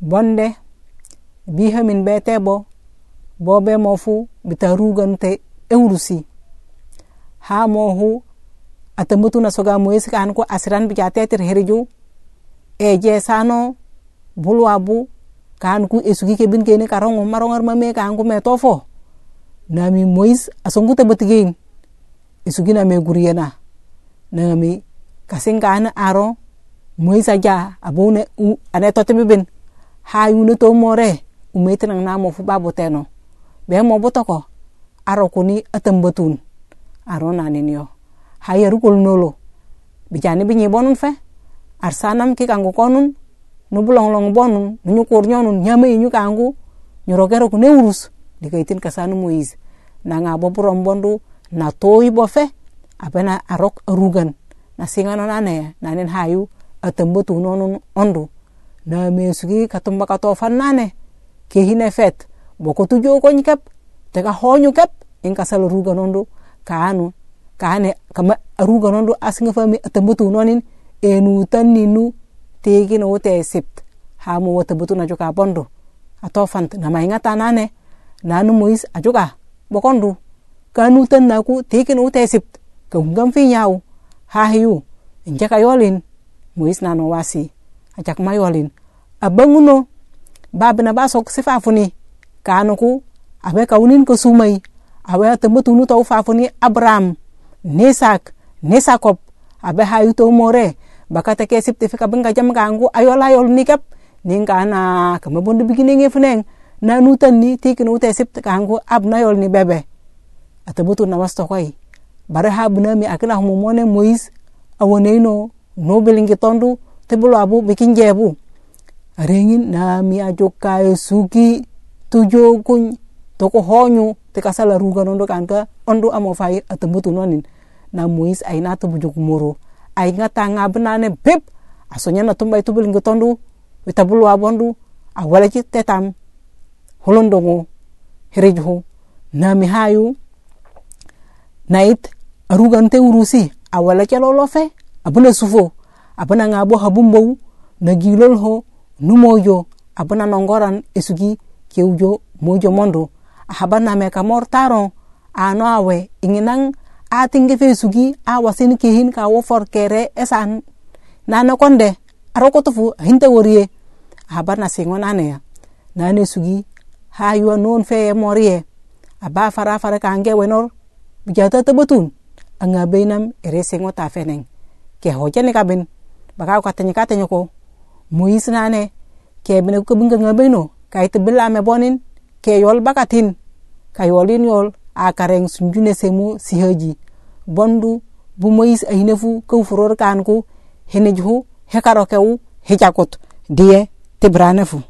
bonde biha min be tebo bo be mo fu bita rugante eurusi. Ha mo hu atambutu na soga mo kan ko asiran bi tetir heriju. E je sano bulwa bu kan ku esugi ke bin kene karongo marongar mame kan ku me tofo. Nami mois asongu te esugi na me guriena. Nami kasing kan aro mois aja abone ane tote bin ha yune to more umete nang namo fu babo teno. Be mo botoko aro kuni atambetun aro nanin yo ha nolo. Bijani binyi bonun fe. Arsanam ki kangu konun nu bulong long bonun nu nyukur nyonun nyame inyu kangu nyorokero ku neurus dikaitin kasanu mois na nga bo bondu na fe apena arok arugan na singano nane nanin hayu atambetu nonun ondu na mesugi katumba kato nane ke hine fet. Boko tujo ko nyikap teka honyu kap in kasal ruga nondu. Kanu kane kama ruga nondu. Asinga fami atambetu nonin enu tanninu tegin wote sipt. Hamu wata butu na joka bondo ato fant na mainga tanane nanu mois ajuka. Bokondu kanu tan naku tegin wote sipt. Ka hungam fi nyau ha hiu injaka yolin mois nano wasi ajak mayolin abanguno babina basok sifafuni kanuku abe kaunin ko sumai. Abe tembetunu tau fafuni abram nesak nesakop. Abe hayu more. Bakata ke sipti fika benga jam kangu ayol ayol nikap bondo bigine nge funeng. Na nutan ni tikin ute sipt kangu ab na yol ni bebe. Ata butu na wasto koi bare ha buna mi akina humo mone mois awone no no belingi tondu tebulo abu bikin jebu. Arengin na mi ajo kayo suki tujo kun toko honyu te kasala ruga nondo kanka ondo amo fai atembutu butu nonin. Na muis aina to bujuk moro ay nga tanga benane beb asonya na tumbai itu biling tondu wita abondu awala ci tetam. Holondongo herejho na mi hayu nait arugante urusi awala ci lolofe abuna sufo abuna ngabo habumbo na gilol ho numoyo abuna nongoran esugi keujo mojo mondo. Ahabana me kamor taro ano awe inginang atinge fe sugi awasin kihin ka wo kere esan. Nana konde arokotofu hinte worie. Habar na singo nane ya nane sugi ha yuwa non fe morie. Aba fara fara ka ange wenor bijata tebetun anga beinam ere singo ta feneng. Ke hoja kabin baka ka tanya ka tanya ko muis nane ke bine ko bunga ngabeno kai tebela me bonin ke yol bakatin. Ka yolin yol a kareng sunjune semu sihaji bondu bu moyis nefu ko furor kan ku henejhu hekaro jakot die te tibranefu